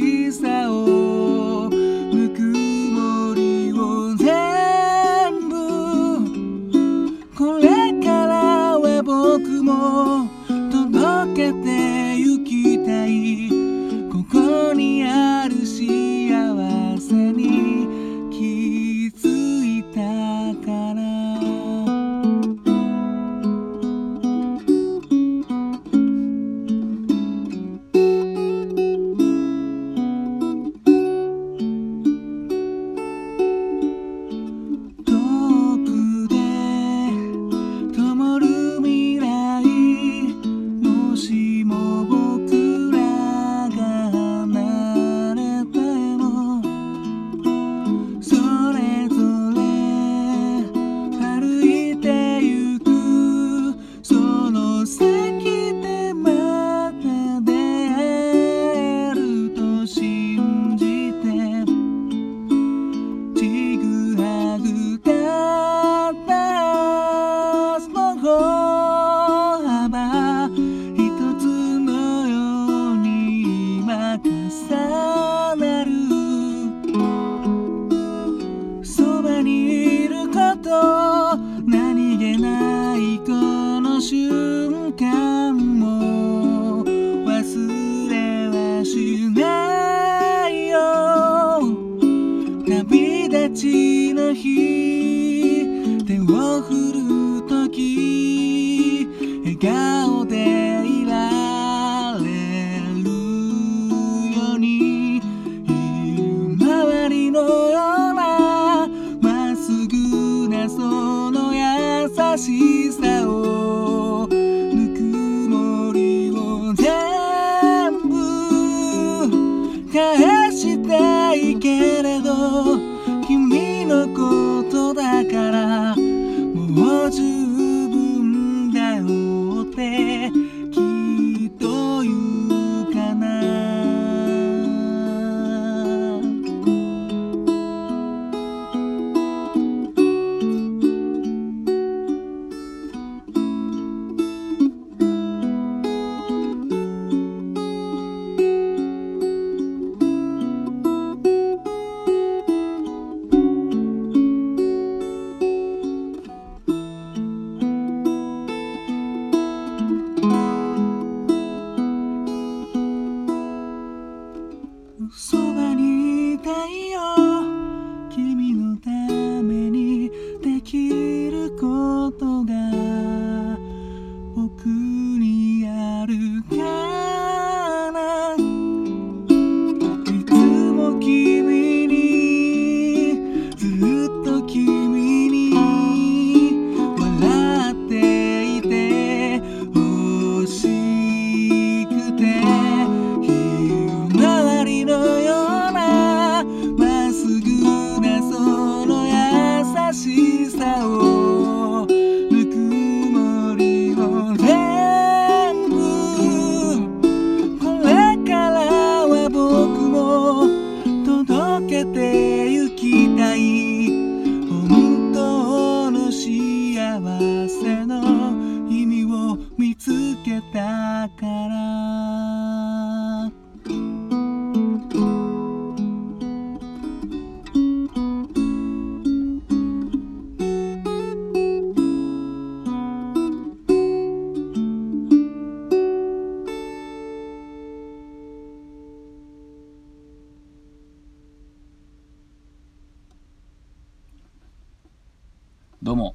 sees that. りな日手を振るとき笑顔でいられるように周りのようなまっすぐなその優しさ。ことがどうも。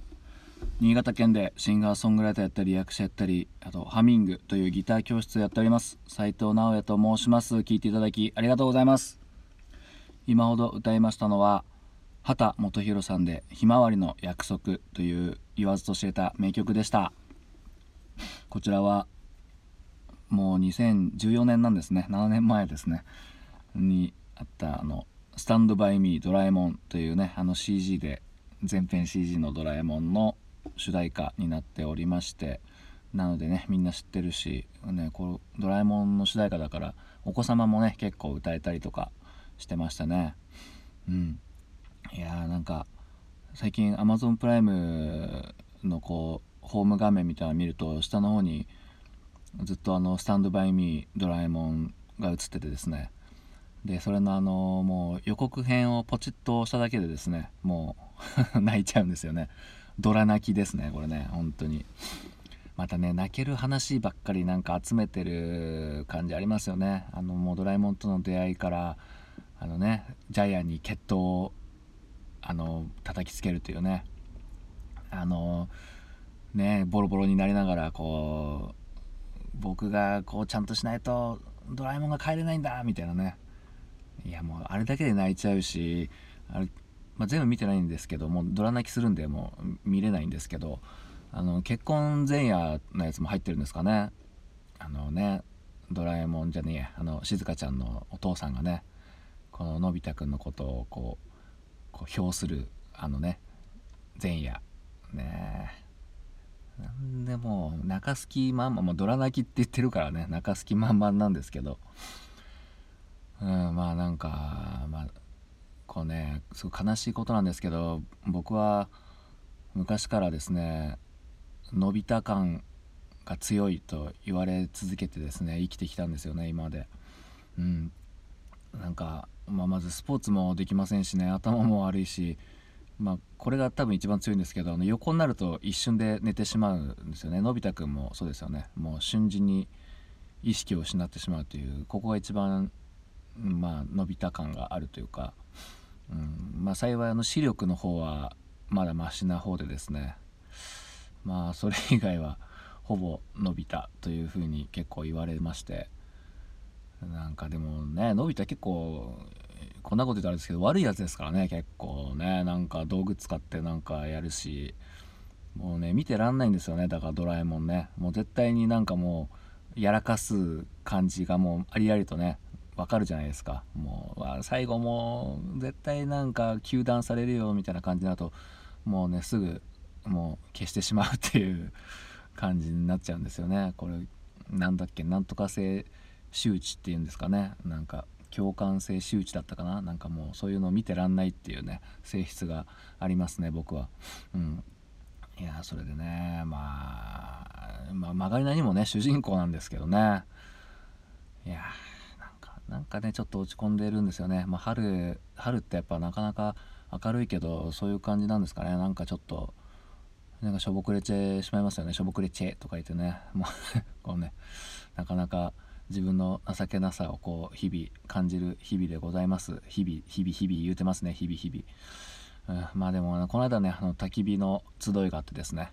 新潟県でシンガーソングライターやったり役者やったりあとハミングというギター教室をやっております。斉藤直也と申します。聞いていただきありがとうございます。今ほど歌いましたのは畑基博さんで「ひまわりの約束」という言わずと知れた名曲でした。こちらはもう2014年なんですね。7年前ですね。にあったあの「スタンドバイミードラえもん」というねあの CG で全編 CG のドラえもんの主題歌になっておりましてなのでねみんな知ってるし、ね、こドラえもんの主題歌だからお子様もね結構歌えたりとかしてましたね。うん。いやーなんか最近 Amazon プライムのこうホーム画面みたいなの見ると下の方にずっとあの「スタンドバイミードラえもん」が映っててですね。でそれのあのもう予告編をポチッと押しただけでですねもう 泣いちゃうんですよね。ドラ泣きですねこれね本当に。またね泣ける話ばっかりなんか集めてる感じありますよね。あのもうドラえもんとの出会いからあのねジャイアンに決闘をあの叩きつけるというね。あのねボロボロになりながらこう僕がこうちゃんとしないとドラえもんが帰れないんだみたいなね。いやもうあれだけで泣いちゃうしあれ、まあ、全部見てないんですけどもドラ泣きするんでもう見れないんですけどあの結婚前夜のやつも入ってるんですかね。あのねドラえもんじゃねえやあの静香ちゃんのお父さんがねこののび太くんのことをこうこう評するあのね前夜。ねなんでもう中すきまんまもドラ泣きって言ってるからね中すきまんまんなんですけど。うんまあなんかまあこうねすごい悲しいことなんですけど僕は昔からですねのび太感が強いと言われ続けてですね生きてきたんですよね今まで。うん。なんか、まあ、まずスポーツもできませんしね頭も悪いしまあこれが多分一番強いんですけどあの横になると一瞬で寝てしまうんですよね。のび太くんもそうですよね。もう瞬時に意識を失ってしまうというここが一番まあ伸びた感があるというか、うんまあ、幸いあの視力の方はまだマシな方でですねまあそれ以外はほぼ伸びたというふうに結構言われましてなんかでもねのび太結構こんなこと言うとあれですけど悪いやつですからね結構ねなんか道具使ってなんかやるしもうね見てらんないんですよねだからドラえもんね。もう絶対になんかもうやらかす感じがもうありありとねわかるじゃないですか。もう最後もう絶対なんか糾弾されるよみたいな感じだともうねすぐもう消してしまうっていう感じになっちゃうんですよね。これなんだっけなんとか性周知っていうんですかね。なんか共感性周知だったかな。なんかもうそういうのを見てらんないっていうね性質がありますね僕は。うん。いやそれでねまあ、まあ、曲がりなにもね主人公なんですけどね。いやなんかねちょっと落ち込んでるんですよね、まあ、春春ってやっぱなかなか明るいけどそういう感じなんですかね。なんかちょっとなんかしょぼくれてしまいますよね。しょぼくれチェとか言ってね。もう こうねなかなか自分の情けなさをこう日々感じる日々でございます。日々日々日々言うてますね。日々日々、うん、まあでもこの間ねあの焚き火の集いがあってですね、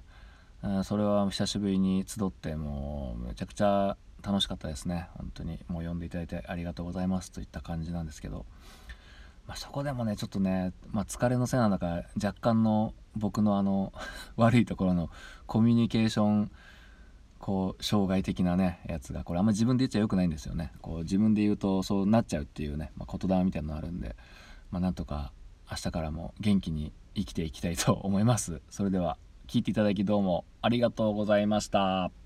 うん、それは久しぶりに集ってもうめちゃくちゃ楽しかったですね。本当に。もう読んでいただいてありがとうございます。といった感じなんですけど、まあ、そこでもねちょっとね、まあ、疲れのせいなんだか若干の僕のあの 悪いところのコミュニケーションこう障害的なねやつがこれあんま自分で言っちゃよくないんですよね。こう自分で言うとそうなっちゃうっていうね、まあ、言霊みたいなのあるんで、まあ、なんとか明日からも元気に生きていきたいと思います。それでは聞いていただきどうもありがとうございました。